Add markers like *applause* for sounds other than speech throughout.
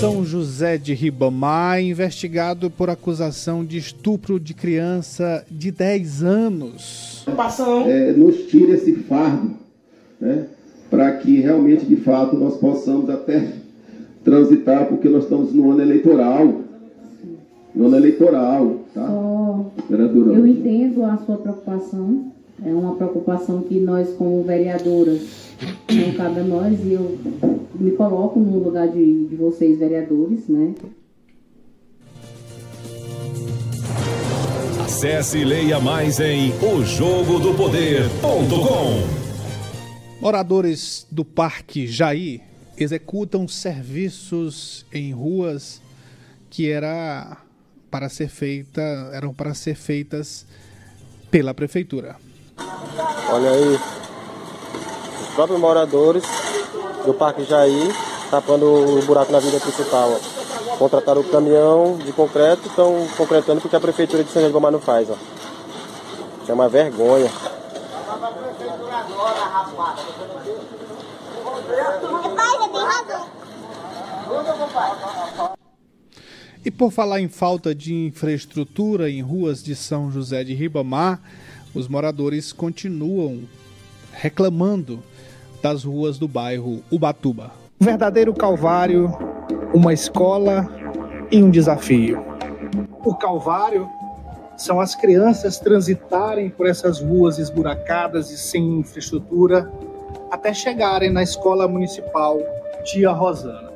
São José de Ribamar, investigado por acusação de estupro de criança de 10 anos. É, nos tira esse fardo, né, para que realmente, de fato, nós possamos até transitar, porque nós estamos no ano eleitoral. No ano eleitoral, tá? Só eu entendo a sua preocupação, é uma preocupação que nós, como vereadoras, não cabe a nós, e eu me coloco no lugar de, de vocês, vereadores, né? Acesse e leia mais em ojogodopoder.com. Moradores do Parque Jair executam serviços em ruas que era para ser feita, eram para ser feitas pela prefeitura. Olha aí, os próprios moradores do Parque Jair tapando o buraco na vida principal. Ó. Contrataram o caminhão de concreto, estão concretando porque a prefeitura de São João de Gomar não faz. Ó. Isso é uma vergonha. E por falar em falta de infraestrutura em ruas de São José de Ribamar, os moradores continuam reclamando das ruas do bairro Ubatuba. verdadeiro calvário, uma escola e um desafio. O calvário são as crianças transitarem por essas ruas esburacadas e sem infraestrutura até chegarem na escola municipal Tia Rosana.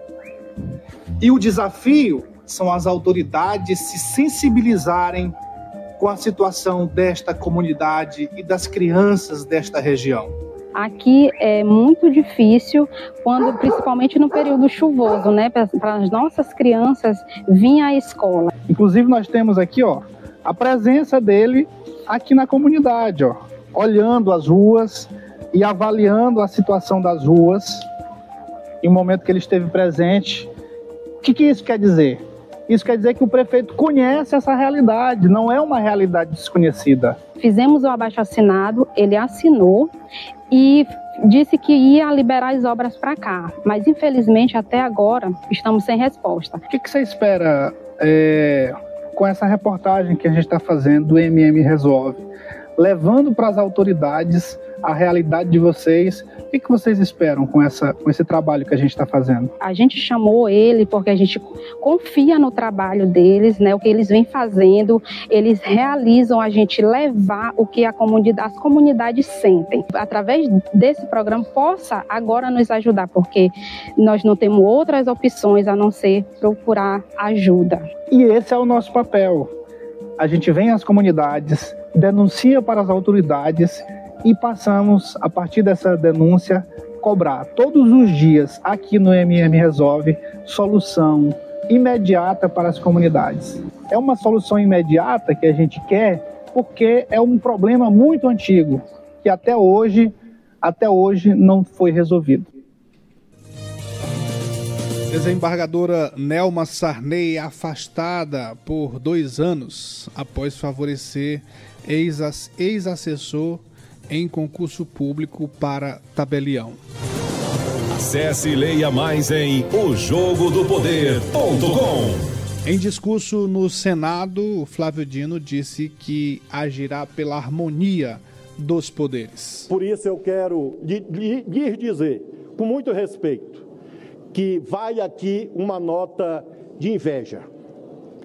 E o desafio são as autoridades se sensibilizarem com a situação desta comunidade e das crianças desta região. Aqui é muito difícil, quando principalmente no período chuvoso, né, para as nossas crianças virem à escola. Inclusive nós temos aqui, ó, a presença dele aqui na comunidade, ó, olhando as ruas e avaliando a situação das ruas em um momento que ele esteve presente. O que, que isso quer dizer? Isso quer dizer que o prefeito conhece essa realidade, não é uma realidade desconhecida. Fizemos o abaixo assinado, ele assinou e disse que ia liberar as obras para cá, mas infelizmente até agora estamos sem resposta. O que, que você espera é, com essa reportagem que a gente está fazendo do MM Resolve, levando para as autoridades a realidade de vocês. O que, que vocês esperam com, essa, com esse trabalho que a gente está fazendo? A gente chamou ele porque a gente confia no trabalho deles, né, o que eles vêm fazendo. Eles realizam a gente levar o que a comunidade, as comunidades sentem. Através desse programa, possa agora nos ajudar, porque nós não temos outras opções a não ser procurar ajuda. E esse é o nosso papel. A gente vem às comunidades, denuncia para as autoridades e passamos, a partir dessa denúncia, cobrar todos os dias aqui no MM Resolve solução imediata para as comunidades. É uma solução imediata que a gente quer porque é um problema muito antigo que até hoje, até hoje não foi resolvido. Desembargadora Nelma Sarney afastada por dois anos após favorecer ex-assessor em concurso público para tabelião. Acesse e leia mais em ojogodopoder.com. Em discurso no Senado, Flávio Dino disse que agirá pela harmonia dos poderes. Por isso eu quero lhe dizer, com muito respeito, que vai aqui uma nota de inveja.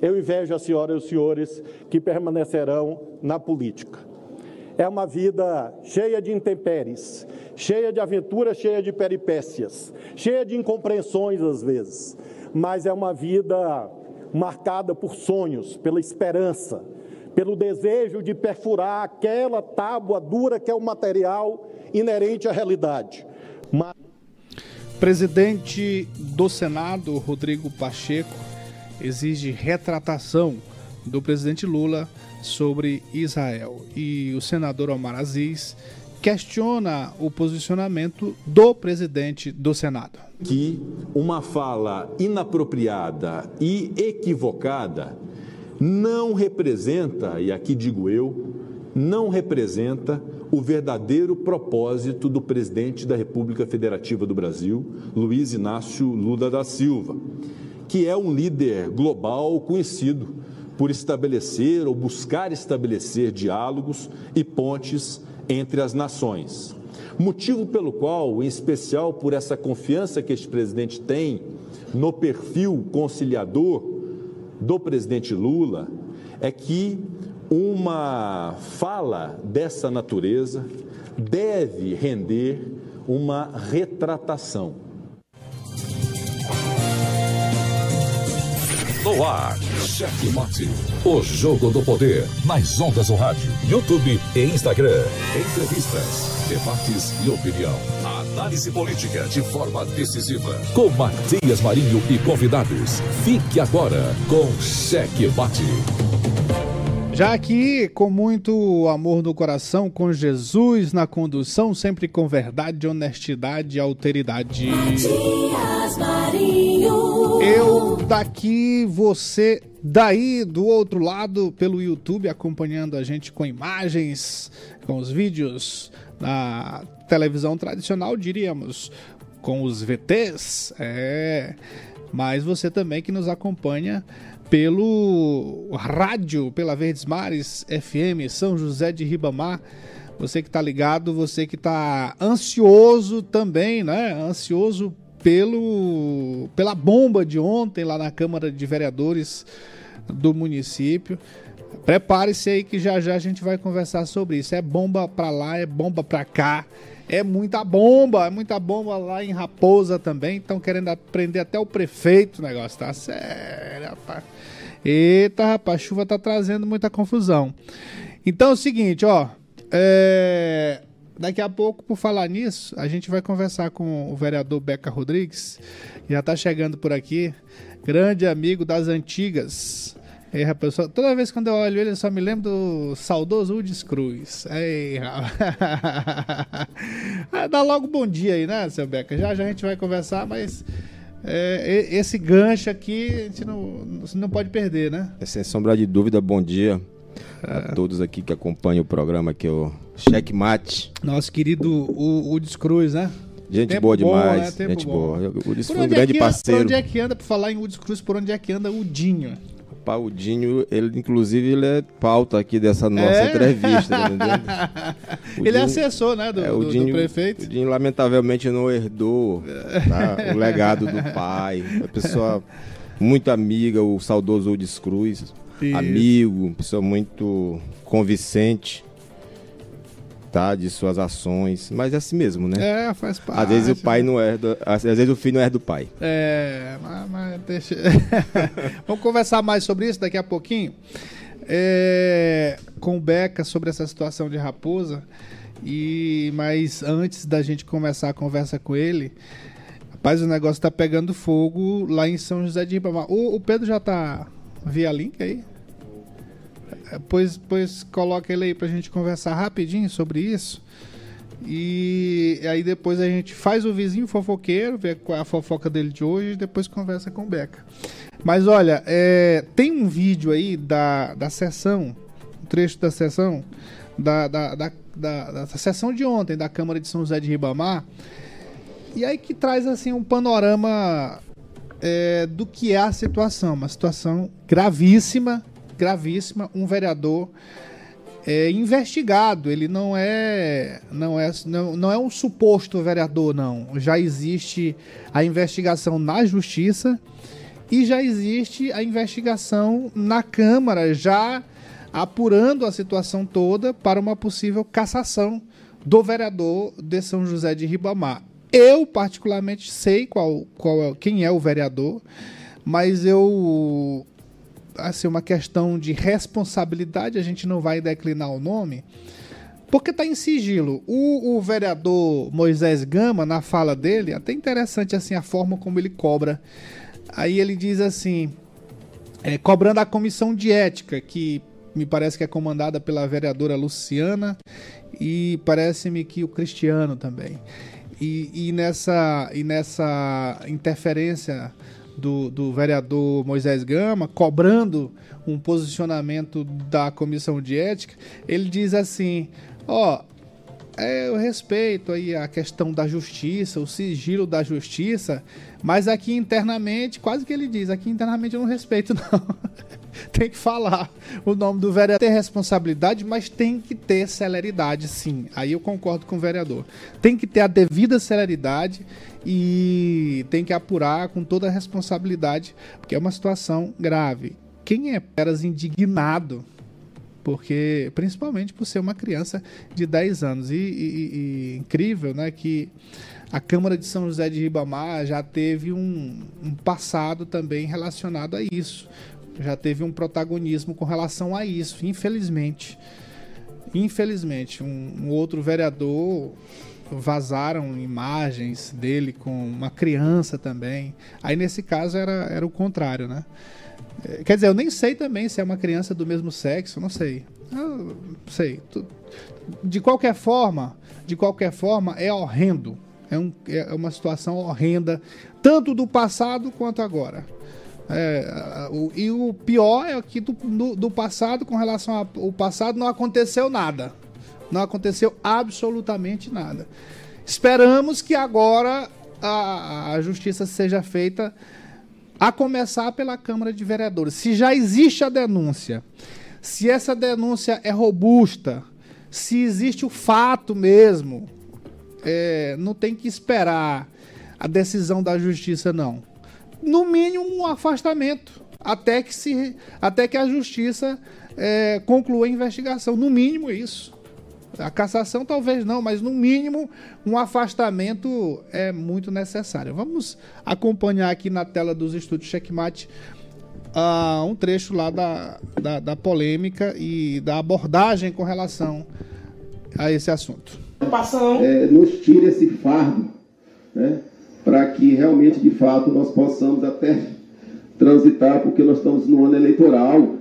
Eu invejo as senhoras e os senhores que permanecerão na política. É uma vida cheia de intempéries, cheia de aventuras, cheia de peripécias, cheia de incompreensões às vezes, mas é uma vida marcada por sonhos, pela esperança, pelo desejo de perfurar aquela tábua dura que é o material inerente à realidade. Mas... Presidente do Senado, Rodrigo Pacheco, exige retratação do presidente Lula sobre Israel. E o senador Omar Aziz questiona o posicionamento do presidente do Senado. Que uma fala inapropriada e equivocada não representa, e aqui digo eu, não representa o verdadeiro propósito do presidente da República Federativa do Brasil, Luiz Inácio Lula da Silva, que é um líder global conhecido por estabelecer ou buscar estabelecer diálogos e pontes entre as nações. Motivo pelo qual, em especial por essa confiança que este presidente tem no perfil conciliador do presidente Lula, é que uma fala dessa natureza deve render uma retratação. No ar, Cheque Mate. O jogo do poder nas ondas do rádio, YouTube e Instagram. Entrevistas, debates e opinião. Análise política de forma decisiva. Com Matias Marinho e convidados. Fique agora com Cheque Mate. Já aqui, com muito amor no coração, com Jesus na condução, sempre com verdade, honestidade e alteridade. Matias Marinho. Eu daqui, você daí do outro lado, pelo YouTube, acompanhando a gente com imagens, com os vídeos na televisão tradicional, diríamos, com os VTs, é. Mas você também que nos acompanha pelo rádio, pela Verdes Mares FM, São José de Ribamar. Você que está ligado, você que está ansioso também, né? Ansioso pelo, pela bomba de ontem lá na Câmara de Vereadores do município. Prepare-se aí que já já a gente vai conversar sobre isso. É bomba para lá, é bomba para cá. É muita bomba, é muita bomba lá em Raposa também. Estão querendo aprender até o prefeito o negócio, tá sério, rapaz. Eita, rapaz, a chuva tá trazendo muita confusão. Então é o seguinte, ó. É... Daqui a pouco, por falar nisso, a gente vai conversar com o vereador Beca Rodrigues. Já tá chegando por aqui. Grande amigo das antigas. Ei, rapaz, toda vez quando eu olho ele, eu só me lembro do saudoso Udes Cruz. Ei, *laughs* ah, Dá logo bom dia aí, né, seu Beca? Já já a gente vai conversar, mas é, esse gancho aqui a gente não, não pode perder, né? É, sem sombra de dúvida, bom dia a todos aqui que acompanham o programa, que é o Checkmate. Nosso querido Udes Cruz, né? Gente Tempo boa demais. Bom, né? Gente bom. boa. O Udis foi um grande é parceiro. Por onde é que anda, por falar em Udes Cruz, por onde é que anda o Dinho? O Dinho, ele inclusive ele é pauta aqui dessa nossa é? entrevista, tá *laughs* ele Dinho, é assessor, né, do, é, o Dinho, do prefeito. O Dinho lamentavelmente não herdou tá, o legado do pai. Uma pessoa muito amiga, o saudoso Udis Cruz, Isso. amigo, pessoa muito convincente tá, de suas ações, mas é assim mesmo, né? É, faz parte. Às vezes o pai não herda, às vezes o filho não herda do pai. É, mas, mas deixa. *laughs* Vamos conversar mais sobre isso daqui a pouquinho. É, com o Beca sobre essa situação de Raposa. E mas antes da gente começar a conversa com ele, rapaz, o negócio tá pegando fogo lá em São José de Ribamar. O, o Pedro já tá via link aí? Pois, pois coloca ele aí pra gente conversar rapidinho sobre isso. E aí depois a gente faz o vizinho fofoqueiro, vê qual é a fofoca dele de hoje e depois conversa com o Beca. Mas olha, é, tem um vídeo aí da, da sessão, um trecho da sessão, da, da, da, da, da sessão de ontem da Câmara de São José de Ribamar. E aí que traz assim um panorama é, do que é a situação, uma situação gravíssima gravíssima, um vereador é investigado, ele não é não é não, não é um suposto vereador não. Já existe a investigação na justiça e já existe a investigação na Câmara, já apurando a situação toda para uma possível cassação do vereador de São José de Ribamar. Eu particularmente sei qual, qual é, quem é o vereador, mas eu assim, uma questão de responsabilidade, a gente não vai declinar o nome, porque está em sigilo. O, o, vereador Moisés Gama, na fala dele, até interessante assim a forma como ele cobra. Aí ele diz assim, é, cobrando a comissão de ética, que me parece que é comandada pela vereadora Luciana e parece-me que o Cristiano também. E, e, nessa, e nessa interferência do, do vereador Moisés Gama, cobrando um posicionamento da comissão de ética, ele diz assim: ó, é, eu respeito aí a questão da justiça, o sigilo da justiça, mas aqui internamente, quase que ele diz, aqui internamente eu não respeito *laughs* não. *laughs* tem que falar o nome do vereador, ter responsabilidade, mas tem que ter celeridade, sim. Aí eu concordo com o vereador. Tem que ter a devida celeridade e tem que apurar com toda a responsabilidade, porque é uma situação grave. Quem é peras indignado porque principalmente por ser uma criança de 10 anos. E, e, e, incrível né, que a Câmara de São José de Ribamar já teve um, um passado também relacionado a isso. Já teve um protagonismo com relação a isso, infelizmente. Infelizmente, um, um outro vereador vazaram imagens dele com uma criança também. Aí nesse caso era, era o contrário, né? É, quer dizer, eu nem sei também se é uma criança do mesmo sexo, não sei. Eu sei. De qualquer forma, de qualquer forma, é horrendo. É, um, é uma situação horrenda, tanto do passado quanto agora. É, o, e o pior é que do, do, do passado, com relação ao passado, não aconteceu nada. Não aconteceu absolutamente nada. Esperamos que agora a, a justiça seja feita a começar pela Câmara de Vereadores. Se já existe a denúncia, se essa denúncia é robusta, se existe o fato mesmo, é, não tem que esperar a decisão da justiça, não. No mínimo, um afastamento, até que, se, até que a justiça é, conclua a investigação. No mínimo, isso. A cassação talvez não, mas no mínimo um afastamento é muito necessário. Vamos acompanhar aqui na tela dos estúdios Checkmate uh, um trecho lá da, da, da, polêmica e da abordagem com relação a esse assunto. É, nos tire esse fardo, né, para que realmente, de fato, nós possamos até transitar, porque nós estamos no ano eleitoral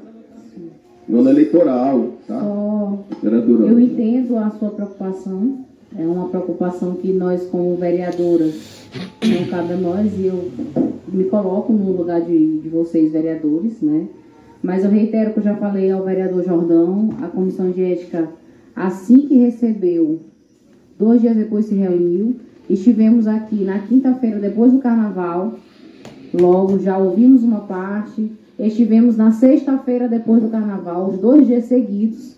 no ano eleitoral, tá? Oh, eu entendo a sua preocupação. É uma preocupação que nós, como vereadoras, não cabe a nós e eu me coloco no lugar de, de vocês, vereadores, né? Mas eu reitero que eu já falei ao vereador Jordão, a comissão de ética, assim que recebeu, dois dias depois se reuniu, estivemos aqui na quinta-feira, depois do carnaval, logo já ouvimos uma parte, Estivemos na sexta-feira depois do carnaval, os dois dias seguidos,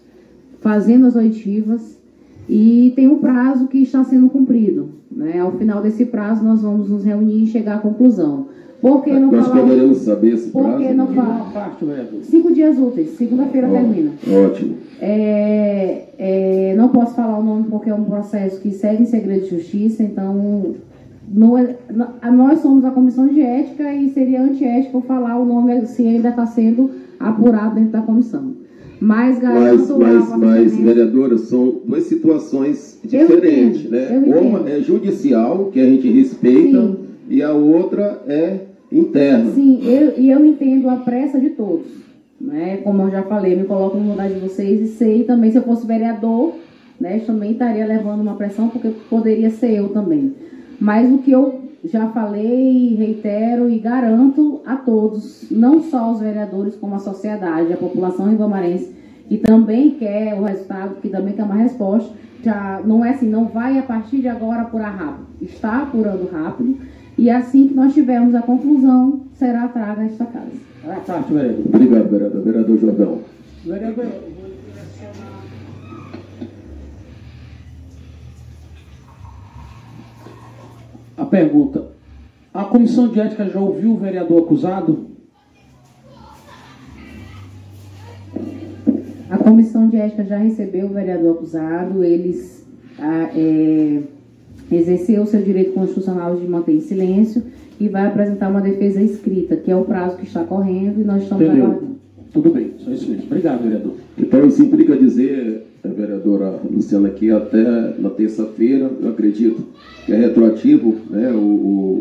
fazendo as oitivas e tem um prazo que está sendo cumprido. Né? Ao final desse prazo, nós vamos nos reunir e chegar à conclusão. Por que não Nós falar... poderemos saber esse prazo? Por que não falar? Cinco dias úteis, segunda-feira oh, termina. Ótimo. É, é, não posso falar o nome porque é um processo que segue em segredo de justiça, então no, é, nós somos a comissão de ética e seria antiético falar o nome se ainda está sendo apurado dentro da comissão. Mas, mas, mas, mas vereadora, são duas situações diferentes, né? Uma é judicial, que a gente respeita, Sim. e a outra é interna. Sim, eu, e eu entendo a pressa de todos. Né? Como eu já falei, me coloco no lugar de vocês e sei também, se eu fosse vereador, né, também estaria levando uma pressão, porque poderia ser eu também. Mas o que eu já falei, reitero e garanto a todos, não só os vereadores, como a sociedade, a população ribamarense, que também quer o resultado, que também quer uma resposta, já não é assim, não vai a partir de agora apurar rápido. Está apurando rápido e assim que nós tivermos a conclusão, será traga esta casa. Obrigado, vereador. Vereador Jordão. Vereador, a pergunta: a comissão de ética já ouviu o vereador acusado? A comissão de ética já recebeu o vereador acusado, eles ah, é, exerceu seu direito constitucional de manter em silêncio e vai apresentar uma defesa escrita, que é o prazo que está correndo e nós estamos Entendeu. aguardando. Tudo bem, só isso mesmo. Obrigado, vereador. Então isso implica dizer, a vereadora Luciana, que até na terça-feira, eu acredito que é retroativo né, o,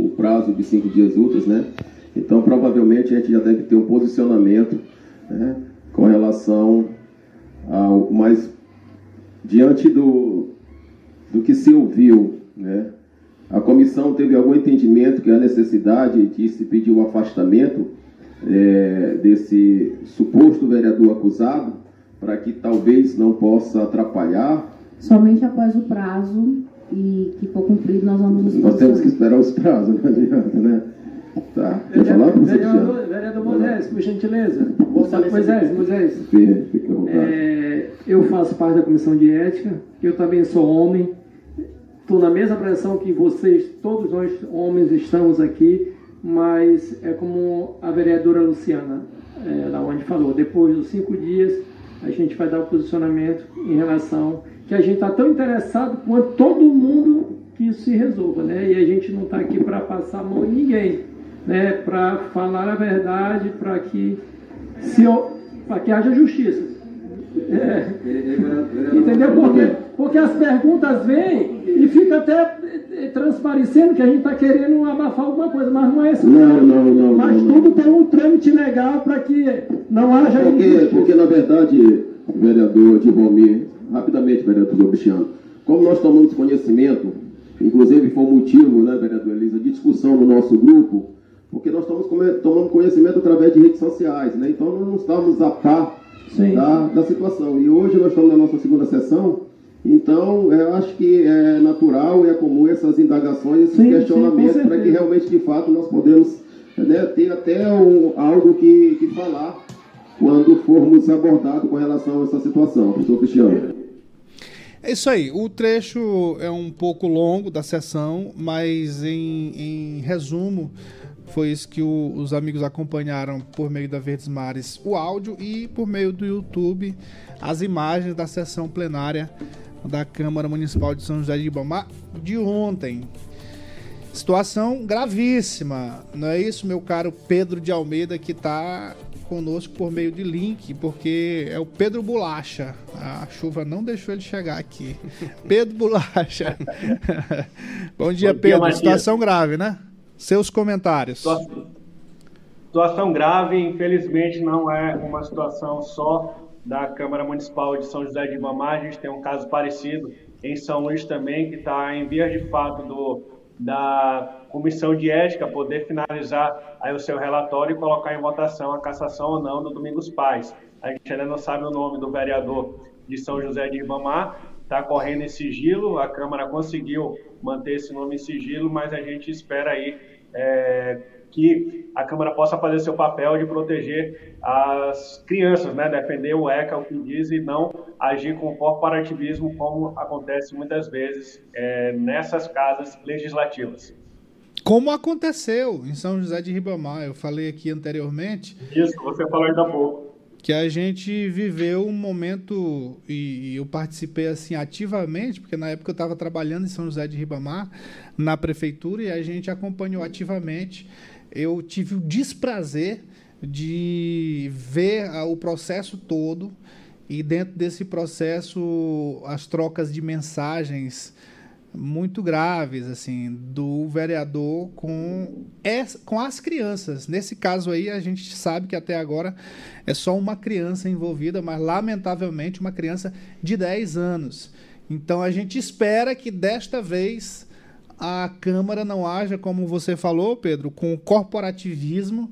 o, prazo de cinco dias úteis, né? Então provavelmente a gente já deve ter um posicionamento né, com relação ao. Mas diante do, do que se ouviu, né? A comissão teve algum entendimento que a necessidade de se pedir o afastamento é, desse suposto vereador acusado, para que talvez não possa atrapalhar Somente após o prazo e que for cumprido, nós vamos Nós temos que esperar os prazos, *laughs* não adianta, né? Tá. Quer falar, professor Vereador, vereador Moisés, por gentileza. Moisés, Moisés. Fica à vontade. É, eu faço parte da comissão de ética, eu também sou homem, estou na mesma pressão que vocês, todos nós homens estamos aqui, mas é como a vereadora Luciana, é, lá onde falou, depois dos cinco dias a gente vai dar o posicionamento em relação que a gente está tão interessado quanto todo mundo que isso se resolva, né? E a gente não está aqui para passar a mão em ninguém, né? Para falar a verdade, para que se para que haja justiça. É. Entendeu? Porque, porque as perguntas vêm e fica até transparecendo que a gente está querendo abafar alguma coisa, mas não é isso. Não, não, não. Mas não, tudo tem um trâmite legal para que não haja Porque, injustiça. porque, na verdade, vereador de Romir, rapidamente, vereador Cristiano, como nós tomamos conhecimento, inclusive foi um motivo, né, vereador Elisa, de discussão no nosso grupo, porque nós estamos tomando conhecimento através de redes sociais, né? Então nós não estamos a par da, da situação. E hoje nós estamos na nossa segunda sessão, então eu acho que é natural e é comum essas indagações, esses Sim, questionamentos, para que realmente, de fato, nós podemos né, ter até um, algo que, que falar quando formos abordados com relação a essa situação. Professor Cristiano. É isso aí. O trecho é um pouco longo da sessão, mas em, em resumo, foi isso que o- os amigos acompanharam por meio da Verdes Mares, o áudio e por meio do YouTube, as imagens da sessão plenária da Câmara Municipal de São José de Ibamar de ontem. Situação gravíssima, não é isso, meu caro Pedro de Almeida, que está conosco por meio de link, porque é o Pedro Bolacha. A chuva não deixou ele chegar aqui. *laughs* Pedro Bolacha. *laughs* Bom dia, Bom dia, Pedro. Matias. Situação grave, né? Seus comentários. Situação, situação grave, infelizmente não é uma situação só da Câmara Municipal de São José de Ibamar, a gente tem um caso parecido em São Luís também, que está em vias de fato do, da Comissão de Ética poder finalizar aí o seu relatório e colocar em votação a cassação ou não do Domingos Paz. A gente ainda não sabe o nome do vereador de São José de Ibamar, está correndo em sigilo, a Câmara conseguiu manter esse nome em sigilo, mas a gente espera aí é, que a Câmara possa fazer seu papel de proteger as crianças, né? defender o ECA, o que diz, e não agir com corporativismo, como acontece muitas vezes é, nessas casas legislativas. Como aconteceu em São José de Ribamar, eu falei aqui anteriormente. Isso, você falou ainda há pouco. Que a gente viveu um momento, e eu participei assim ativamente, porque na época eu estava trabalhando em São José de Ribamar, na prefeitura, e a gente acompanhou ativamente. Eu tive o desprazer de ver ah, o processo todo, e dentro desse processo, as trocas de mensagens muito graves assim do vereador com com as crianças. Nesse caso aí a gente sabe que até agora é só uma criança envolvida, mas lamentavelmente uma criança de 10 anos. Então a gente espera que desta vez a Câmara não haja, como você falou, Pedro, com corporativismo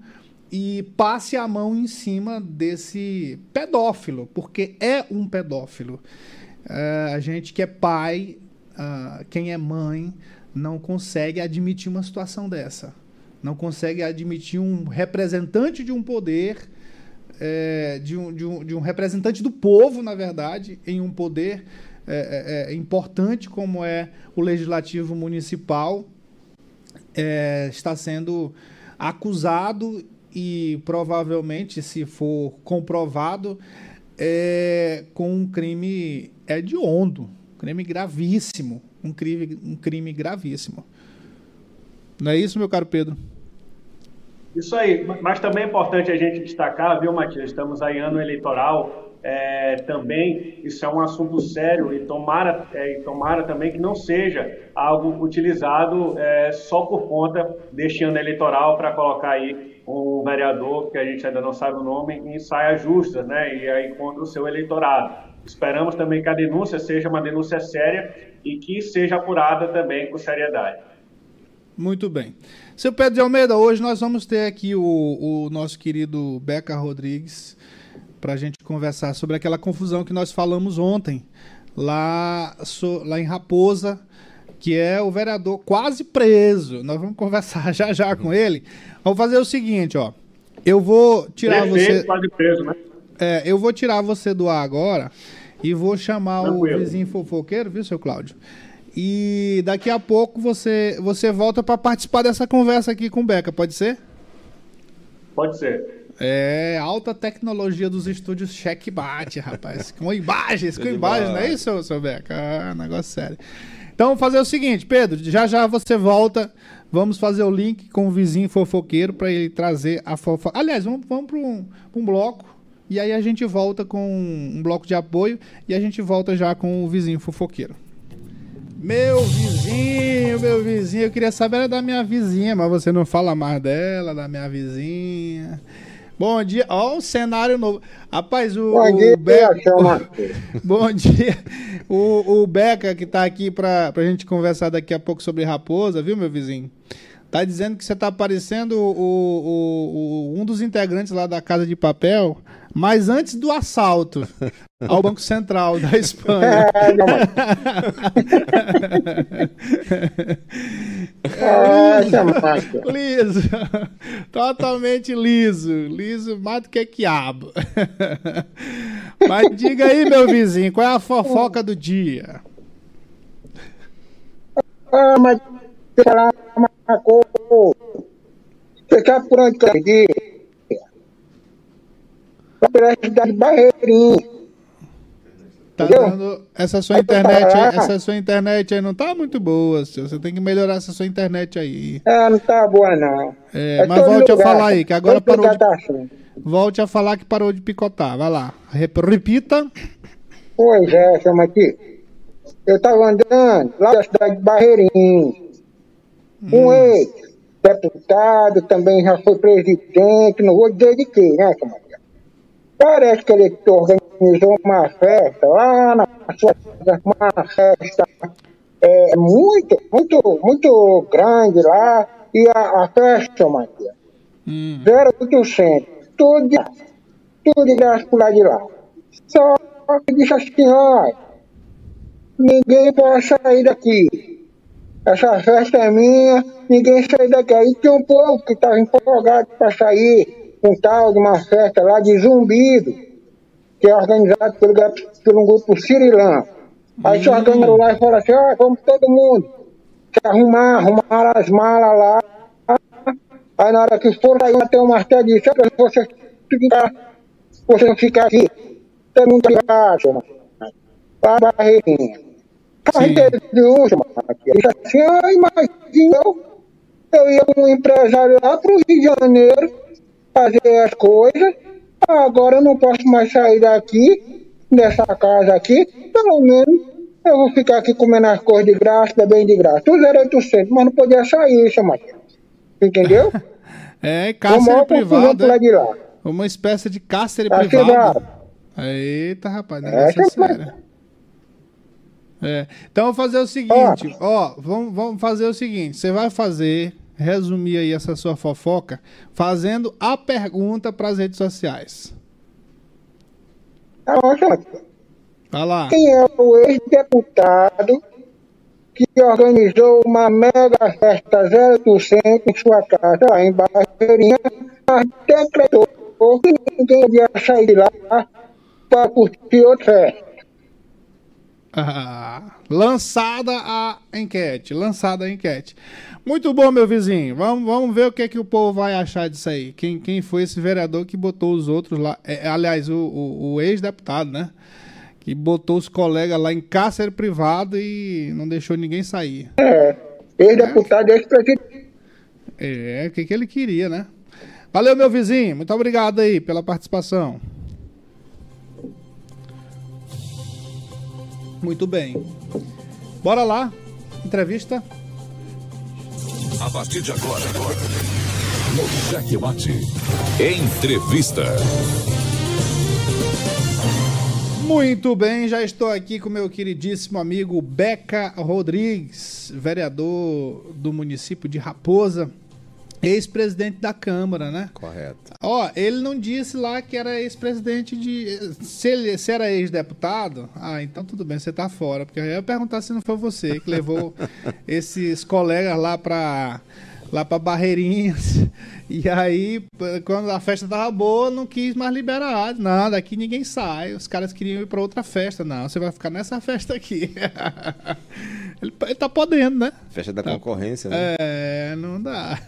e passe a mão em cima desse pedófilo, porque é um pedófilo. É, a gente que é pai, ah, quem é mãe, não consegue admitir uma situação dessa. Não consegue admitir um representante de um poder, é, de, um, de, um, de um representante do povo, na verdade, em um poder é, é, é, importante como é o legislativo municipal, é, está sendo acusado e provavelmente, se for comprovado, é, com um crime hediondo, crime gravíssimo, um crime, um crime gravíssimo. Não é isso, meu caro Pedro? Isso aí, mas também é importante a gente destacar, viu, Matias? Estamos aí ano eleitoral, é, também isso é um assunto sério e tomara, é, e tomara também que não seja algo utilizado é, só por conta deste ano eleitoral para colocar aí um vereador, que a gente ainda não sabe o nome, em saias justas, né? E aí contra o seu eleitorado. Esperamos também que a denúncia seja uma denúncia séria e que seja apurada também com seriedade. Muito bem. Seu Pedro de Almeida, hoje nós vamos ter aqui o, o nosso querido Beca Rodrigues para a gente conversar sobre aquela confusão que nós falamos ontem lá, lá em Raposa, que é o vereador quase preso. Nós vamos conversar *laughs* já já com ele. Vamos fazer o seguinte, ó. Eu vou tirar você. Quase preso, né? É, eu vou tirar você do ar agora e vou chamar Tranquilo. o vizinho fofoqueiro, viu, seu Cláudio? E daqui a pouco você, você volta para participar dessa conversa aqui com o Beca, pode ser? Pode ser. É, alta tecnologia dos estúdios checkmate, rapaz. com imagens, com imagens, não é isso, seu Beca? Ah, negócio sério. Então, vamos fazer o seguinte, Pedro, já já você volta. Vamos fazer o link com o vizinho fofoqueiro para ele trazer a fofoca. Aliás, vamos, vamos para um, um bloco e aí a gente volta com um bloco de apoio e a gente volta já com o vizinho fofoqueiro. Meu vizinho, meu vizinho, eu queria saber da minha vizinha, mas você não fala mais dela, da minha vizinha. Bom dia, ó, o cenário novo. Rapaz, o. Bom dia, o Beca, *laughs* Bom dia. O, o Beca, que tá aqui pra, pra gente conversar daqui a pouco sobre raposa, viu, meu vizinho? Tá dizendo que você tá parecendo o, o, o, um dos integrantes lá da Casa de Papel, mas antes do assalto *laughs* ao Banco Central da *laughs* Espanha. é, *laughs* liso. Totalmente liso. Liso mais do que quiabo. Mas diga aí, meu vizinho, qual é a fofoca do dia? Ah, mas falar uma coisa. Por onde que eu ir? Pela cidade de Barreirinha. Tá dando, essa sua internet aí, essa sua internet aí não tá muito boa, senhor. Você tem que melhorar essa sua internet aí. É, não tá boa não. É, é mas volte lugar. a falar aí, que agora parou de... Volte a falar que parou de picotar. Vai lá. Repita. Pois é, chama aqui. Eu tava andando lá da cidade de Barreirinha. Um hum. ex-deputado, também já foi presidente, não vou dizer de quê, né, Maria? Parece que ele organizou uma festa lá na sua uma festa é, muito, muito, muito grande lá, e a, a festa, Maria, hum. 0800, tudo de, tudo de graça por lá de lá. Só que disse assim, ó, ninguém pode sair daqui essa festa é minha, ninguém sai daqui. Aí tinha um povo que estava empolgado para sair com tal de uma festa lá de zumbido, que é organizado pelo, pelo grupo Cirilã. Aí se organizou lá e falou assim, ó, vamos todo mundo se arrumar, arrumar as malas lá. Aí na hora que for aí até o martelo disse, você ficar, você não ficar aqui, todo mundo de baixo, mano. Para a barreirinha. Carreguei de hoje, Ele assim, ah, imagina eu, eu ia com um empresário lá pro Rio de Janeiro fazer as coisas, agora eu não posso mais sair daqui, dessa casa aqui, pelo menos eu vou ficar aqui comendo as coisas de graça, bem de graça. Tudo era 800, mas não podia sair, chama. Entendeu? *laughs* é, cárcere privado. Lá de lá. Uma espécie de cárcere tá privado. Eita, rapaz, negócio é, é sério. É. Então vamos fazer o seguinte, ó, vamos, vamos fazer o seguinte, você vai fazer, resumir aí essa sua fofoca, fazendo a pergunta para as redes sociais. Vai lá. Quem é o ex-deputado que organizou uma mega festa 0% em sua casa lá em Barreirinha, mas decretou que ninguém ia sair de lá para curtir outra festa? *laughs* lançada a enquete, lançada a enquete. Muito bom, meu vizinho. Vamos, vamos ver o que, é que o povo vai achar disso aí. Quem, quem foi esse vereador que botou os outros lá? É, aliás, o, o, o ex-deputado, né? Que botou os colegas lá em cárcere privado e não deixou ninguém sair. É, ex-deputado, é, ex-presidente. É, o que, que ele queria, né? Valeu, meu vizinho. Muito obrigado aí pela participação. Muito bem. Bora lá. Entrevista. A partir de agora, agora. no Cheque Mate. Entrevista. Muito bem, já estou aqui com meu queridíssimo amigo Beca Rodrigues, vereador do município de Raposa. Ex-presidente da Câmara, né? Correto. Ó, ele não disse lá que era ex-presidente de. Se, ele, se era ex-deputado, ah, então tudo bem, você tá fora. Porque eu ia perguntar se não foi você que levou *laughs* esses colegas lá pra. Lá pra Barreirinhas. E aí, quando a festa tava boa, não quis mais liberar. Não, daqui ninguém sai. Os caras queriam ir pra outra festa. Não, você vai ficar nessa *laughs* festa aqui. ele, ele tá podendo, né? Festa da tá. concorrência, né? É, não dá.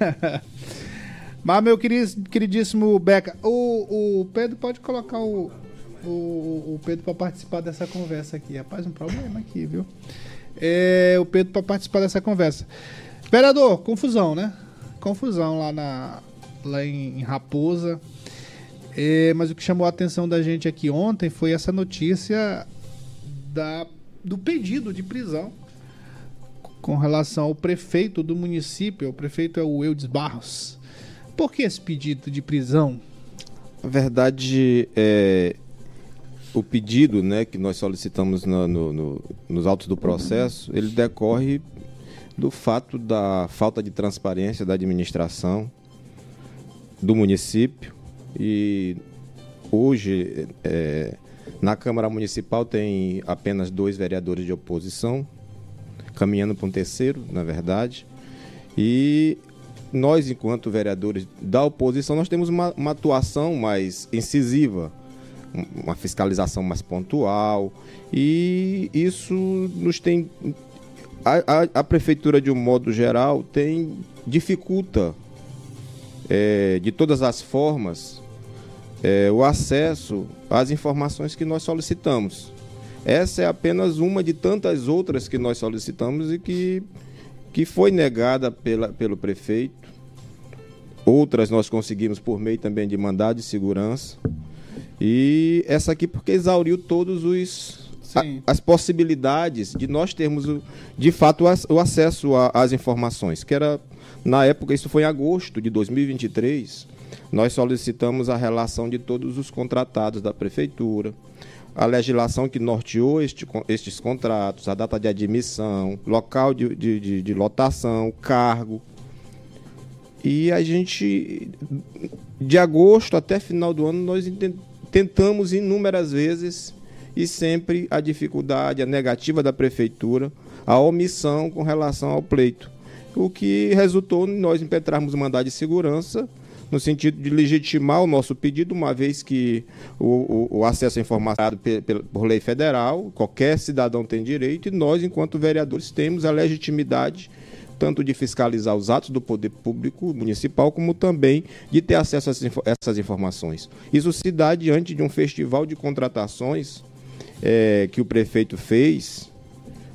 Mas, meu querido, queridíssimo Beca, o, o Pedro pode colocar o, o, o Pedro para participar dessa conversa aqui. Rapaz, um problema aqui, viu? É, o Pedro para participar dessa conversa. Vereador, confusão, né? Confusão lá, na, lá em, Raposa. É, mas o que chamou a atenção da gente aqui ontem foi essa notícia da, do pedido de prisão com relação ao prefeito do município. O prefeito é o Eudes Barros. Por que esse pedido de prisão? Na verdade, é, o pedido né, que nós solicitamos no, no, no, nos autos do processo, ele decorre do fato da falta de transparência da administração do município. E hoje é, na Câmara Municipal tem apenas dois vereadores de oposição, caminhando para um terceiro, na verdade, e nós, enquanto vereadores da oposição, nós temos uma, uma atuação mais incisiva, uma fiscalização mais pontual, e isso nos tem a, a, a, prefeitura, de um modo geral, tem dificulta é, de todas as formas é, o acesso às informações que nós solicitamos. Essa é apenas uma de tantas outras que nós solicitamos e que, que foi negada pela, pelo prefeito. Outras nós conseguimos por meio também de mandado de segurança. E essa aqui porque exauriu todos os a, as possibilidades de nós termos, de fato, o acesso às informações, que era, na época, isso foi em agosto de 2023, nós solicitamos a relação de todos os contratados da prefeitura, a legislação que norteou este, estes contratos, a data de admissão, local de, de, de, de lotação, cargo. E a gente, de agosto até final do ano, nós tentamos inúmeras vezes e sempre a dificuldade, a negativa da prefeitura, a omissão com relação ao pleito. O que resultou em nós impetrarmos o mandado de segurança no sentido de legitimar o nosso pedido, uma vez que o, o, o acesso à informação por lei federal, qualquer cidadão tem direito, e nós, enquanto vereadores, temos a legitimidade tanto de fiscalizar os atos do poder público municipal, como também de ter acesso a essas informações. Isso se dá diante de um festival de contratações é, que o prefeito fez,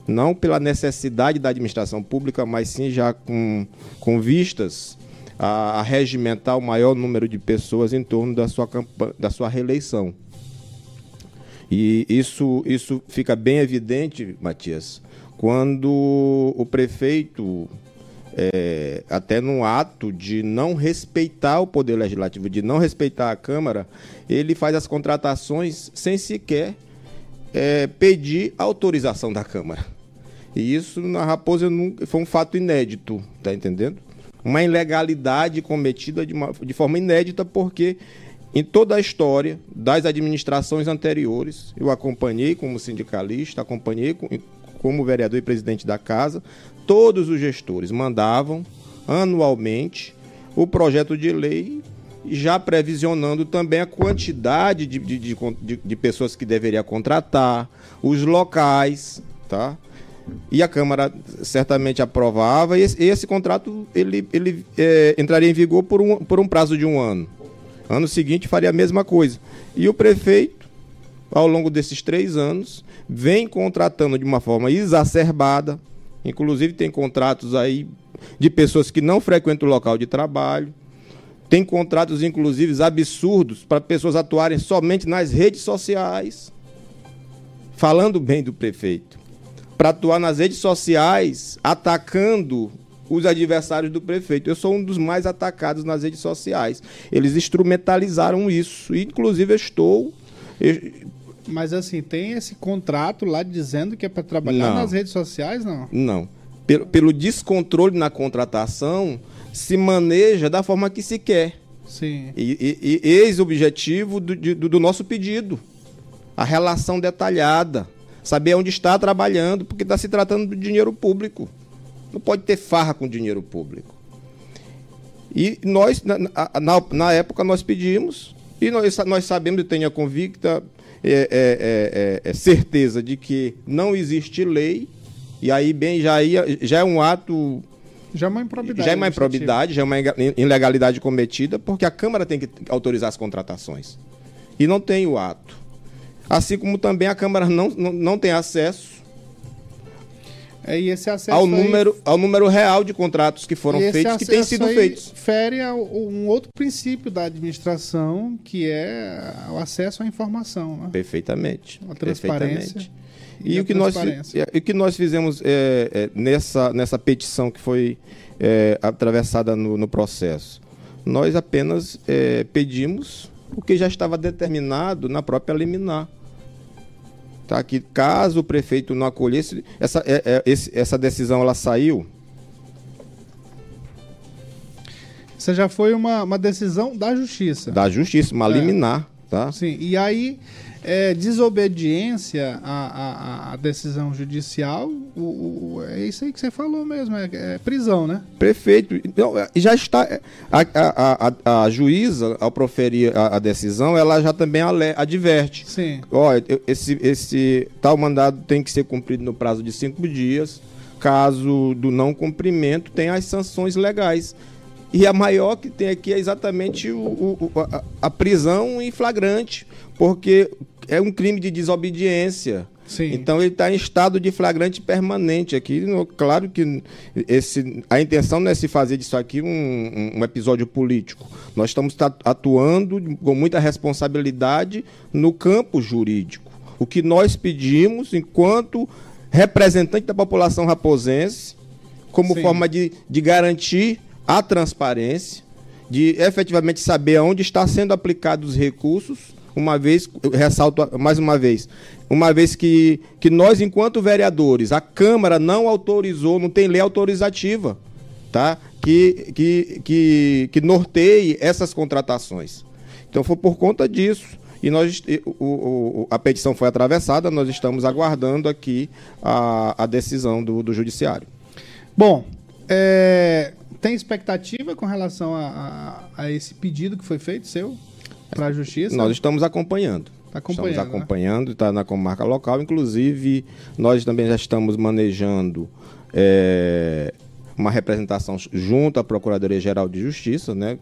não pela necessidade da administração pública, mas sim já com, com vistas a, a regimentar o maior número de pessoas em torno da sua, da sua reeleição. E isso, isso fica bem evidente, Matias, quando o prefeito, é, até no ato de não respeitar o Poder Legislativo, de não respeitar a Câmara, ele faz as contratações sem sequer é, pedir autorização da Câmara. E isso na Raposa foi um fato inédito, tá entendendo? Uma ilegalidade cometida de, uma, de forma inédita, porque em toda a história das administrações anteriores, eu acompanhei como sindicalista, acompanhei como vereador e presidente da casa, todos os gestores mandavam anualmente o projeto de lei já previsionando também a quantidade de, de, de, de, pessoas que deveria contratar, os locais, tá? E a Câmara certamente aprovava, e esse, esse contrato ele, ele é, entraria em vigor por um, por um prazo de um ano. Ano seguinte faria a mesma coisa. E o prefeito, ao longo desses três anos, vem contratando de uma forma exacerbada, inclusive tem contratos aí de pessoas que não frequentam o local de trabalho, tem contratos, inclusive, absurdos para pessoas atuarem somente nas redes sociais, falando bem do prefeito. Para atuar nas redes sociais, atacando os adversários do prefeito. Eu sou um dos mais atacados nas redes sociais. Eles instrumentalizaram isso. Inclusive, eu estou. Mas assim, tem esse contrato lá dizendo que é para trabalhar não. nas redes sociais, não? Não. Pelo, pelo descontrole na contratação, se maneja da forma que se quer. Sim. E, e, e eis o objetivo do, do, do nosso pedido. A relação detalhada. Saber onde está trabalhando, porque está se tratando de dinheiro público. Não pode ter farra com dinheiro público. E nós, na, na, na época, nós pedimos, e nós, nós sabemos e tenho a convicta é, é, é, é, é certeza de que não existe lei, e aí bem já, ia, já é um ato já é uma improbidade. Já é uma improbidade, já é uma ilegalidade cometida, porque a Câmara tem que autorizar as contratações. E não tem o ato. Assim como também a Câmara não, não, não tem acesso é, e esse acesso ao número, ao número real de contratos que foram feitos, que têm sido feitos. Fere a um outro princípio da administração, que é o acesso à informação. Né? Perfeitamente. A transparência. Perfeitamente. E, e o, que nós, o que nós fizemos é, é, nessa, nessa petição que foi é, atravessada no, no, processo? Nós apenas é, pedimos o que já estava determinado na própria liminar. Tá? Que caso o prefeito não acolhesse, essa, é, é, esse, essa decisão ela saiu. Isso já foi uma, uma decisão da justiça. Da justiça, uma liminar. Tá? Sim, e aí é, desobediência à, à, à, decisão judicial, o, o, é isso aí que você falou mesmo, é, é prisão, né? Prefeito, então, já está. É, a, a, a, juíza, ao proferir a, decisão, ela já também adverte. Sim. Olha, esse, esse tal mandado tem que ser cumprido no prazo de cinco dias. Caso do não cumprimento, tem as sanções legais. E a maior que tem aqui é exatamente o, o, a, a prisão em flagrante, porque é um crime de desobediência. Sim. Então ele está em estado de flagrante permanente aqui. Claro que esse, a intenção não é se fazer disso aqui um, um episódio político. Nós estamos atuando com muita responsabilidade no campo jurídico. O que nós pedimos, enquanto representante da população raposense, como Sim. forma de, de garantir a transparência, de efetivamente saber aonde está sendo aplicados os recursos uma vez, ressalto mais uma vez, uma vez que, que nós, enquanto vereadores, a Câmara não autorizou, não tem lei autorizativa, tá? Que, que, que, que norteie essas contratações. Então foi por conta disso. E nós, o, o, a petição foi atravessada, nós estamos aguardando aqui a, a decisão do, do Judiciário. Bom, é, tem expectativa com relação a, a, a esse pedido que foi feito seu? Para a justiça? Nós estamos acompanhando. Tá acompanhando estamos né? acompanhando, está né? na comarca local. Inclusive, nós também já estamos manejando é, uma representação junto à Procuradoria-Geral de Justiça, né,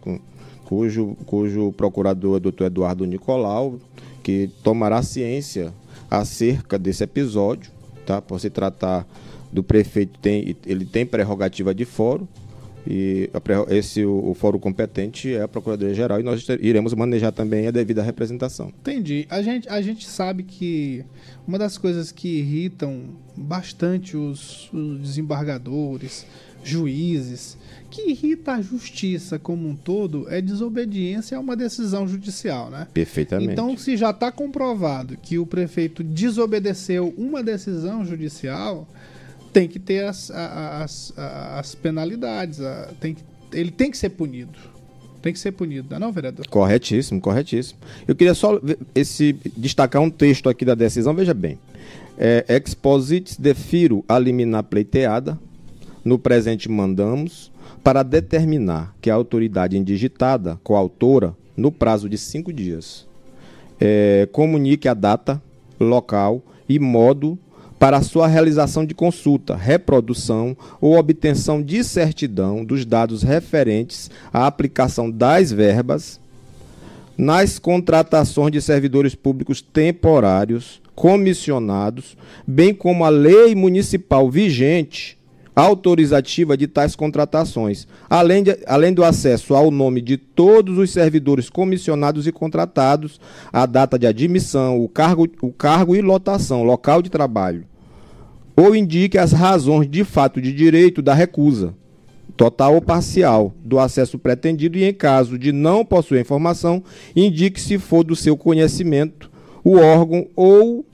cujo, cujo procurador é doutor Eduardo Nicolau, que tomará ciência acerca desse episódio, tá? por se tratar do prefeito, tem, ele tem prerrogativa de fórum, e esse o, o fórum competente é a Procuradoria Geral e nós iremos manejar também a devida representação. Entendi. A gente, a gente sabe que uma das coisas que irritam bastante os, os desembargadores, juízes, que irrita a justiça como um todo é desobediência a uma decisão judicial, né? Perfeitamente. Então, se já está comprovado que o prefeito desobedeceu uma decisão judicial, tem que ter as, as, as penalidades. Tem que, ele tem que ser punido. Tem que ser punido, não, é vereador? Corretíssimo, corretíssimo. Eu queria só esse, destacar um texto aqui da decisão, veja bem. É, exposit defiro a liminar pleiteada, no presente mandamos, para determinar que a autoridade indigitada, coautora, no prazo de cinco dias, é, comunique a data, local e modo para sua realização de consulta, reprodução ou obtenção de certidão dos dados referentes à aplicação das verbas nas contratações de servidores públicos temporários, comissionados, bem como a lei municipal vigente autorizativa de tais contratações, além, de, além do acesso ao nome de todos os servidores comissionados e contratados, a data de admissão, o cargo, o cargo e lotação, local de trabalho, ou indique as razões de fato de direito da recusa, total ou parcial, do acesso pretendido e, em caso de não possuir informação, indique, se for do seu conhecimento, o órgão ou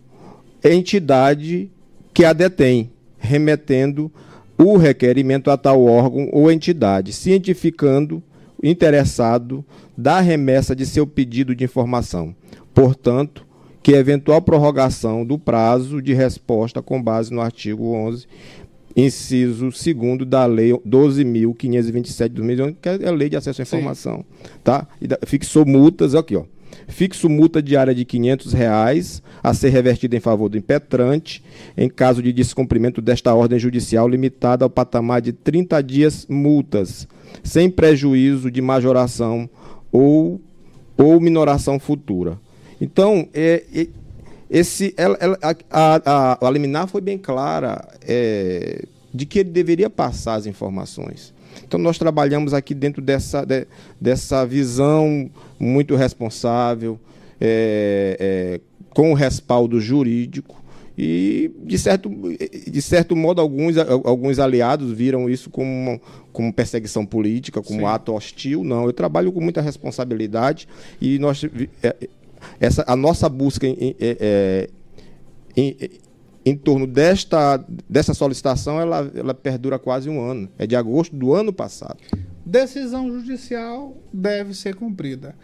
entidade que a detém, remetendo o requerimento a tal órgão ou entidade, cientificando o interessado da remessa de seu pedido de informação. Portanto, que eventual prorrogação do prazo de resposta com base no artigo 11, inciso 2 da Lei 12.527 de 2011, que é a Lei de Acesso à Informação. Tá? E fixou multas, aqui, ó. Fixo multa diária de 500 reais, a ser revertida em favor do impetrante, em caso de descumprimento desta ordem judicial, limitada ao patamar de 30 dias multas, sem prejuízo de majoração ou, ou minoração futura. Então, é, é esse, ela, ela, a, a, a, liminar foi bem clara é, de que ele deveria passar as informações. Então, nós trabalhamos aqui dentro dessa, de, dessa visão muito responsável, é, é, com respaldo jurídico. E, de certo, de certo modo, alguns, alguns aliados viram isso como, uma, como perseguição política, como Sim. ato hostil. Não, eu trabalho com muita responsabilidade e nós, é, essa, a nossa busca em, é, é, em, em torno desta, dessa solicitação, ela, ela perdura quase um ano. É de agosto do ano passado. Decisão judicial deve ser cumprida.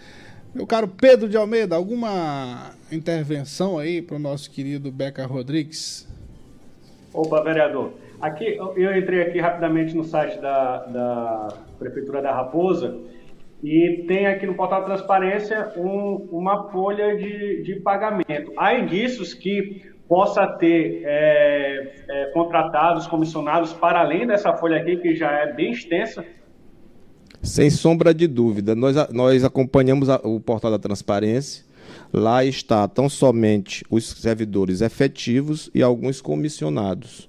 Meu caro Pedro de Almeida, alguma intervenção aí para o nosso querido Beca Rodrigues? Opa, vereador. Aqui, eu entrei aqui rapidamente no site da, da Prefeitura da Raposa e tem aqui no portal Transparência um, uma folha de, de pagamento. Há indícios que possa ter é, é, contratados, comissionados para além dessa folha aqui, que já é bem extensa? Sem sombra de dúvida. Nós, nós acompanhamos a, o portal da transparência. Lá está tão somente os servidores efetivos e alguns comissionados.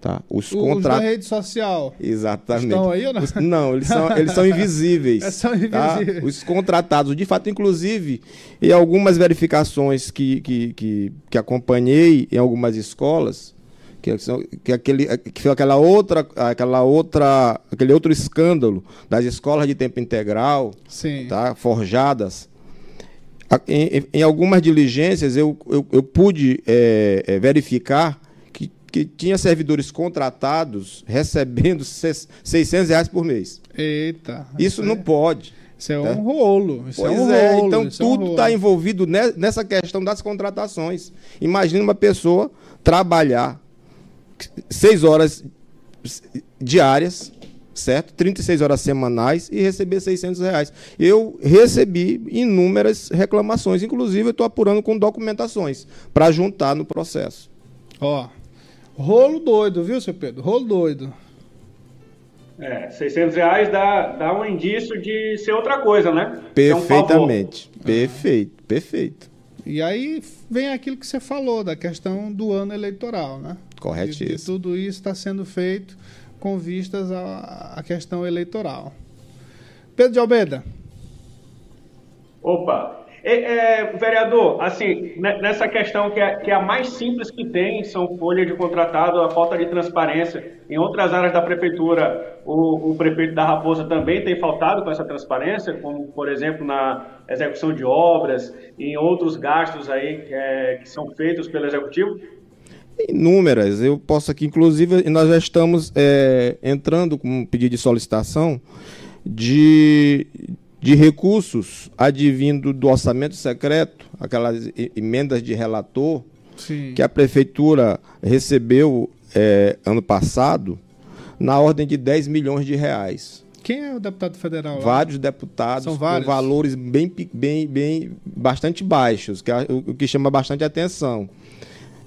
Tá? Os, os contra... da rede social. Exatamente. Estão aí ou não? Os... não, eles são, eles são *laughs* invisíveis. É, são invisíveis. Tá? Os contratados, de fato, inclusive, em algumas verificações que, que, que, que acompanhei em algumas escolas, que, que, aquele, que foi aquela outra, aquela outra, aquele outro escândalo das escolas de tempo integral, Sim. Tá? forjadas. Em, em algumas diligências eu, eu, eu pude é, verificar que tinha servidores contratados recebendo 600 reais por mês. Eita. Isso não pode. Isso é um tá? rolo. Isso pois é, um é rolo, então tudo está é um envolvido nessa questão das contratações. Imagina uma pessoa trabalhar seis horas diárias, certo? 36 horas semanais e receber 600 reais. Eu recebi inúmeras reclamações, inclusive eu estou apurando com documentações para juntar no processo. Ó, Rolo doido, viu, seu Pedro? Rolo doido. É, 600 reais dá, dá um indício de ser outra coisa, né? Perfeitamente. É um perfeito, perfeito. E aí vem aquilo que você falou, da questão do ano eleitoral, né? Corretíssimo. E, tudo isso está sendo feito com vistas à, à questão eleitoral. Pedro de Almeida. Opa, é, é, vereador, assim, nessa questão que é, que é a mais simples que tem, são folha de contratado, a falta de transparência. Em outras áreas da prefeitura, o, o, prefeito da Raposa também tem faltado com essa transparência, como, por exemplo, na execução de obras em outros gastos aí que, é, que são feitos pelo executivo. Inúmeras. Eu posso aqui, inclusive, nós já estamos é, entrando com um pedido de solicitação de de recursos advindo do orçamento secreto, aquelas emendas de relator, Sim. que a prefeitura recebeu é, ano passado, na ordem de 10 milhões de reais. Quem é o deputado federal? Lá? Vários deputados São vários. com valores bem, bem, bem bastante baixos, que é o que chama bastante atenção.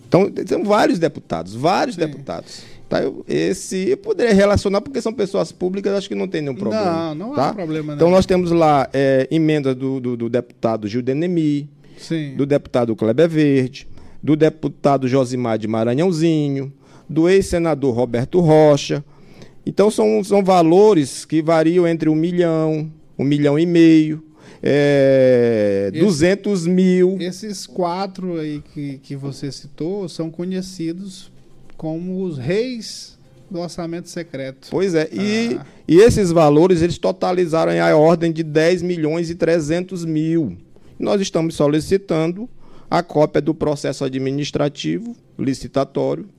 Então, são vários deputados, vários Sim. deputados. Tá? Eu, esse eu poderia relacionar porque são pessoas públicas, acho que não tem nenhum problema. Não, não tá? há problema. Então nós temos lá é, emendas do, do, do, deputado Gil Denemi, Sim. do deputado Kleber Verde, do deputado Josimar de Maranhãozinho, do ex-senador Roberto Rocha. Então são, são valores que variam entre um milhão, um milhão e meio, é, Esse, 200 mil. Esses quatro aí que, que você citou são conhecidos como os reis do orçamento secreto. Pois é, e, ah. e esses valores eles totalizaram a ordem de 10 milhões e 300 mil. Nós estamos solicitando a cópia do processo administrativo licitatório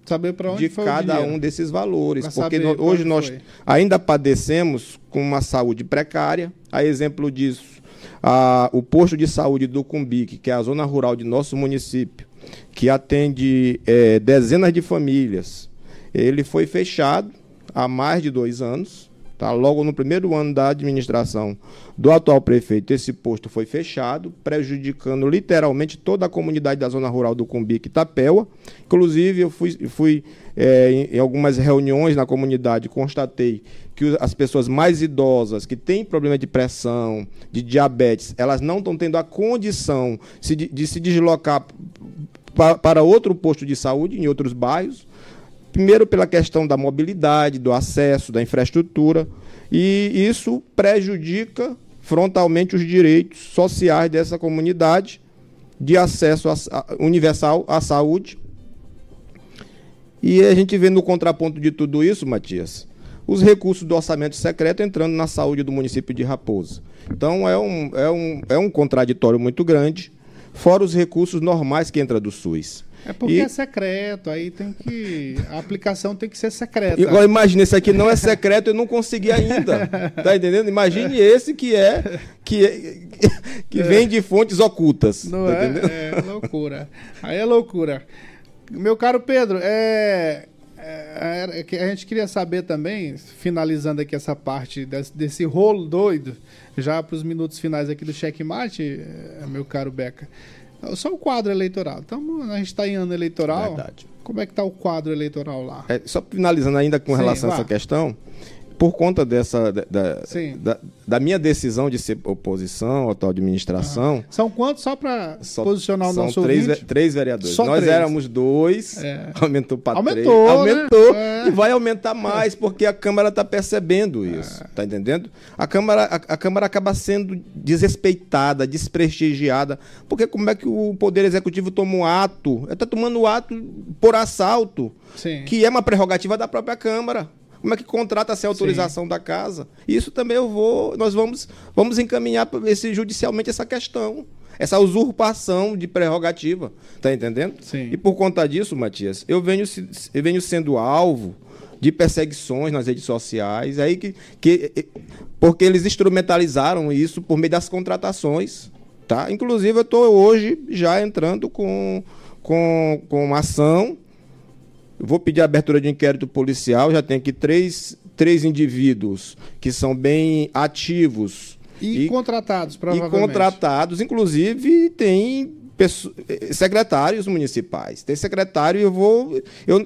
de cada um desses valores, pra porque hoje nós foi. ainda padecemos com uma saúde precária. A exemplo disso, a, o posto de saúde do Cumbique, que é a zona rural de nosso município, que atende é, dezenas de famílias, ele foi fechado há mais de dois anos. Tá? Logo no primeiro ano da administração do atual prefeito, esse posto foi fechado, prejudicando literalmente toda a comunidade da zona rural do Cumbique Itapéua. Inclusive, eu fui, fui é, em, em algumas reuniões na comunidade, constatei que as pessoas mais idosas, que têm problema de pressão, de diabetes, elas não estão tendo a condição de, de se deslocar para outro posto de saúde em outros bairros. Primeiro, pela questão da mobilidade, do acesso, da infraestrutura, e isso prejudica frontalmente os direitos sociais dessa comunidade de acesso a, a, universal à saúde. E a gente vê no contraponto de tudo isso, Matias, os recursos do orçamento secreto entrando na saúde do município de Raposa. Então é um, é um, é um contraditório muito grande, fora os recursos normais que entra do SUS. É porque e... é secreto, aí tem que. A aplicação tem que ser secreta. Igual, imagina, esse aqui não é secreto, eu não consegui ainda. Tá entendendo? Imagine esse que é. que, é, que é. vem de fontes ocultas. Não tá é? Entendendo? É loucura. Aí é loucura. Meu caro Pedro, é. É, é a gente queria saber também, finalizando aqui essa parte desse, desse rolo doido, já para os minutos finais aqui do checkmate, é, meu caro Beca. Só o quadro eleitoral. Então, a gente está em ano eleitoral. Verdade. Como é que está o quadro eleitoral lá? É, só finalizando ainda com Sim, relação vá. a essa questão, por conta dessa da, da, da, minha decisão de ser oposição à atual administração. Uhum. São quantos só para posicionar o nosso três, ouvinte? três vereadores. Só Nós três. éramos dois, é. *laughs* aumentou para três. Aumentou, né? aumentou né? e vai aumentar mais porque a Câmara está percebendo isso, está é. entendendo? A Câmara, a, a, Câmara acaba sendo desrespeitada, desprestigiada, porque como é que o Poder Executivo toma um ato? Está tomando um ato por assalto, Sim. que é uma prerrogativa da própria Câmara. Como é que contrata sem autorização Sim. da casa? Isso também eu vou, nós vamos, vamos encaminhar esse, judicialmente essa questão essa usurpação de prerrogativa, tá entendendo? Sim. E por conta disso, Matias, eu venho, eu venho sendo alvo de perseguições nas redes sociais, aí que, que porque eles instrumentalizaram isso por meio das contratações, tá? Inclusive eu estou hoje já entrando com com, com uma Vou pedir a abertura de inquérito policial, já tem aqui três, três indivíduos que são bem ativos. E, e contratados, provavelmente. E contratados, inclusive tem pessoas, secretários municipais. Tem secretário, eu vou. Eu,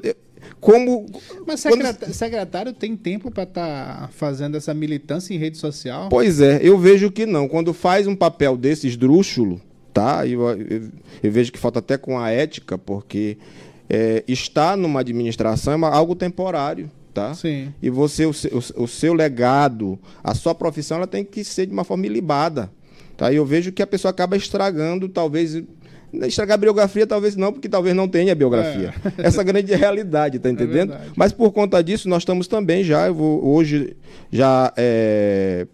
como. Mas secretário, quando... secretário tem tempo para estar tá fazendo essa militância em rede social? Pois é, eu vejo que não. Quando faz um papel desse esdrúxulo, tá? Eu, eu, eu vejo que falta até com a ética, porque é, estar numa administração é algo temporário. Tá? Sim. E você, o, o, o, seu legado, a sua profissão, ela tem que ser de uma forma ilibada. Tá? E eu vejo que a pessoa acaba estragando, talvez. Estragar a biografia, talvez não, porque talvez não tenha biografia. É. Essa grande *laughs* realidade, tá é entendendo? É Mas por conta disso, nós estamos também já, eu vou hoje já é,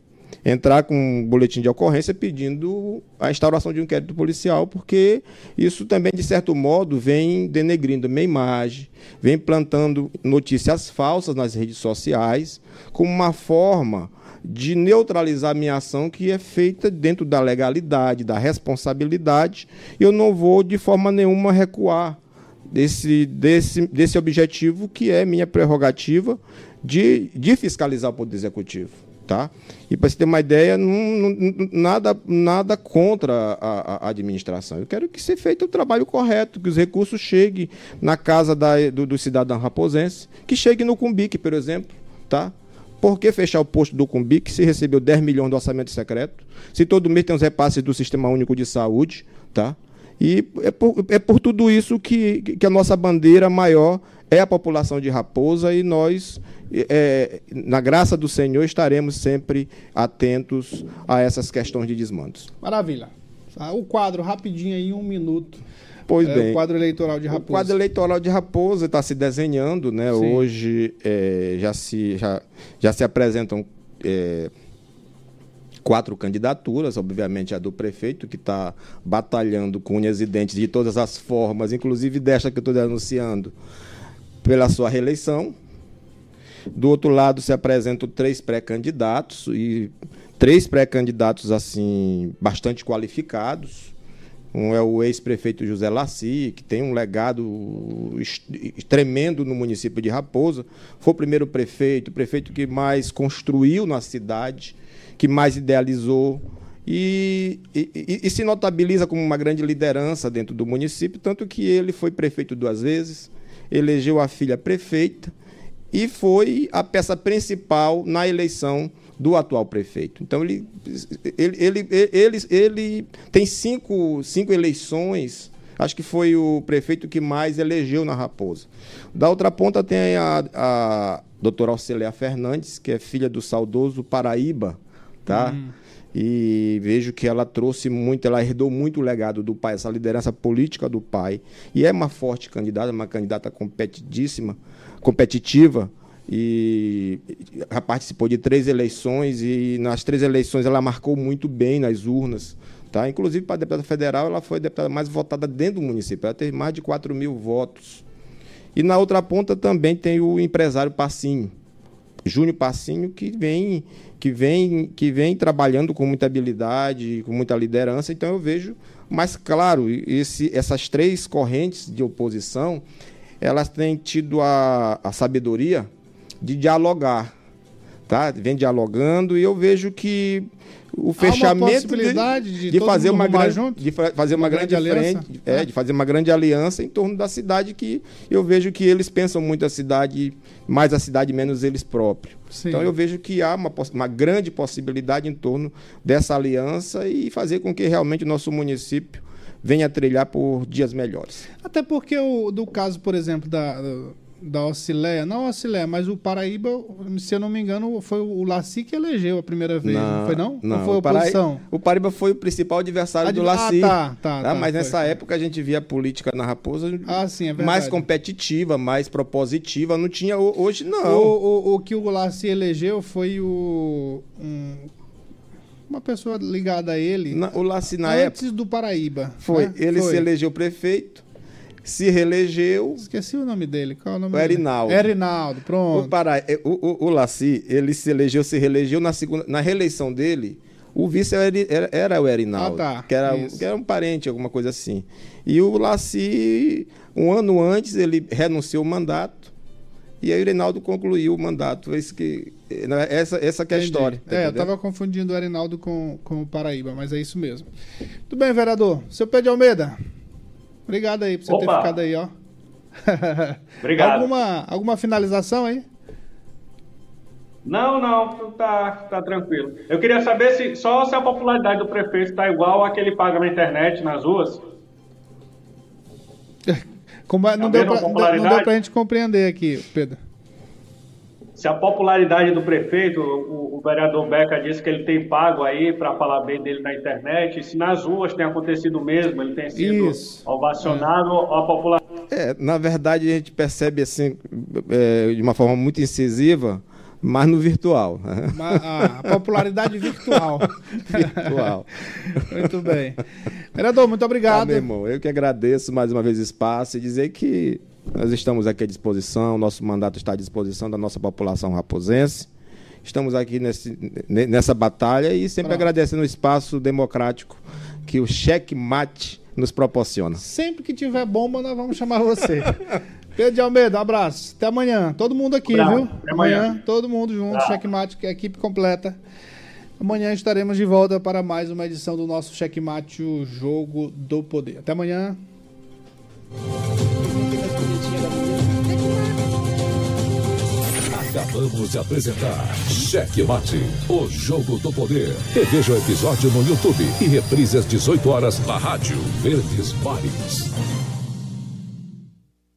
entrar com um boletim de ocorrência pedindo a instauração de um inquérito policial, porque isso também, de certo modo, vem denegrindo minha imagem, vem plantando notícias falsas nas redes sociais, como uma forma de neutralizar minha ação que é feita dentro da legalidade, da responsabilidade. Eu não vou de forma nenhuma recuar desse, desse, desse objetivo que é minha prerrogativa de, de fiscalizar o Poder Executivo. Tá? E para você ter uma ideia, não, não, nada, nada contra a, a, administração. Eu quero que seja feito o trabalho correto, que os recursos cheguem na casa da, do, do cidadão raposense, que chegue no Cumbique, por exemplo. Tá? Por que fechar o posto do Cumbique se recebeu 10 milhões do orçamento secreto? Se todo mês tem os repasses do Sistema Único de Saúde? Tá? E é por, é por tudo isso que, que a nossa bandeira maior é a população de Raposa e nós é, na graça do Senhor, estaremos sempre atentos a essas questões de desmandos. Maravilha. Ah, o quadro, rapidinho aí, um minuto. Pois é, bem. O quadro eleitoral de Raposa. O quadro eleitoral de Raposa está se desenhando, né? Sim. Hoje é, já, se, já, já se apresentam é, quatro candidaturas, obviamente a do prefeito, que está batalhando com unhas e dentes de todas as formas, inclusive desta que eu estou denunciando, pela sua reeleição. Do outro lado se apresentam três pré-candidatos e três pré-candidatos assim bastante qualificados. Um é o ex-prefeito José Laci, que tem um legado tremendo no município de Raposa. Foi o primeiro prefeito, o prefeito que mais construiu na cidade, que mais idealizou e, e, e, se notabiliza como uma grande liderança dentro do município, tanto que ele foi prefeito duas vezes, elegeu a filha prefeita e foi a peça principal na eleição do atual prefeito. Então, ele, ele, ele, ele, ele tem cinco, cinco eleições. Acho que foi o prefeito que mais elegeu na Raposa. Da outra ponta tem a, a doutora Auxilia Fernandes, que é filha do saudoso Paraíba, tá? Hum. E vejo que ela trouxe muito, ela herdou muito o legado do pai, essa liderança política do pai. E é uma forte candidata, uma candidata competidíssima, competitiva e ela participou de três eleições e nas três eleições ela marcou muito bem nas urnas. Tá? Inclusive, para deputada federal, ela foi a deputada mais votada dentro do município. Ela teve mais de 4 mil votos. E na outra ponta também tem o empresário Passinho, Júnior Passinho, que vem, que, vem, que vem trabalhando com muita habilidade, com muita liderança. Então eu vejo, mas claro, esse, essas três correntes de oposição, elas têm tido a, a sabedoria de dialogar, tá? Vem dialogando e eu vejo que o fechamento de, de, de fazer uma grande junto? de fazer uma, uma grande, grande frente, é, é, de fazer uma grande aliança em torno da cidade que eu vejo que eles pensam muito a cidade, mais a cidade menos eles próprios. Sim. Então eu vejo que há uma, uma grande possibilidade em torno dessa aliança e fazer com que realmente o nosso município venha trilhar por dias melhores. Até porque o do caso, por exemplo, da da Ocileia, não Ocileia, mas o Paraíba, se eu não me engano, foi o Laci que elegeu a primeira vez, não, não foi não? Não, Ou foi a oposição? O Paraíba foi o principal adversário Ad... do Laci. Ah, tá, tá, tá, Mas foi, nessa foi. época a gente via a política na Raposa ah, sim, é mais competitiva, mais propositiva, não tinha, hoje não. O, o, o que o Laci elegeu foi o... Um, uma pessoa ligada a ele. Na, o Laci na antes época. do Paraíba. Foi. Né? Ele foi. se elegeu prefeito se reelegeu. Esqueci o nome dele. Qual é o nome o Erinaldo. Dele? Erinaldo, pronto. O, Pará, é, o, o, o Laci, ele se elegeu, se reelegeu na segunda, na reeleição dele. O vice era, era o Erinaldo, ah, tá. que, era, que era um parente, alguma coisa assim. E o Laci, um ano antes, ele renunciou o mandato. E aí o Erinaldo concluiu o mandato. Esse que, essa, essa que é a história. Tá é, eu estava confundindo o Erinaldo com, com o Paraíba, mas é isso mesmo. Tudo bem, vereador. Seu Pedro Almeida. Obrigado aí por você Opa. ter ficado aí, ó. *laughs* Obrigado. alguma, alguma finalização aí? Não, não, tá, tá tranquilo. Eu queria saber se só se a popularidade do prefeito está igual a que ele paga na internet, nas ruas. *laughs* Como, é, não, deu pra, não deu pra gente compreender aqui, Pedro se a popularidade do prefeito, o, o, vereador Beca disse que ele tem pago aí para falar bem dele na internet, se nas ruas tem acontecido mesmo, ele tem sido Isso. ovacionado, é. a popularidade... É, na verdade, a gente percebe assim, é, de uma forma muito incisiva, mas no virtual. *laughs* Ah, a popularidade virtual. *laughs* virtual. *laughs* muito bem. Vereador, muito obrigado. Tá, meu irmão, eu que agradeço mais uma vez o espaço e dizer que nós estamos aqui à disposição, nosso mandato está à disposição da nossa população raposense. Estamos aqui nesse, nessa batalha e sempre agradecendo o espaço democrático que o cheque-mate nos proporciona. Sempre que tiver bomba, nós vamos chamar você. *laughs* Pedro de Almeida, um abraço. Até amanhã. Todo mundo aqui, viu? Até amanhã. amanhã. todo mundo junto, checkmate, que é a equipe completa. Amanhã estaremos de volta para mais uma edição do nosso Checkmate, o Jogo do Poder. Até amanhã. Acabamos de apresentar Cheque Mate, o jogo do poder. Reveja o episódio no YouTube e reprise às 18 horas na Rádio Verdes Mares.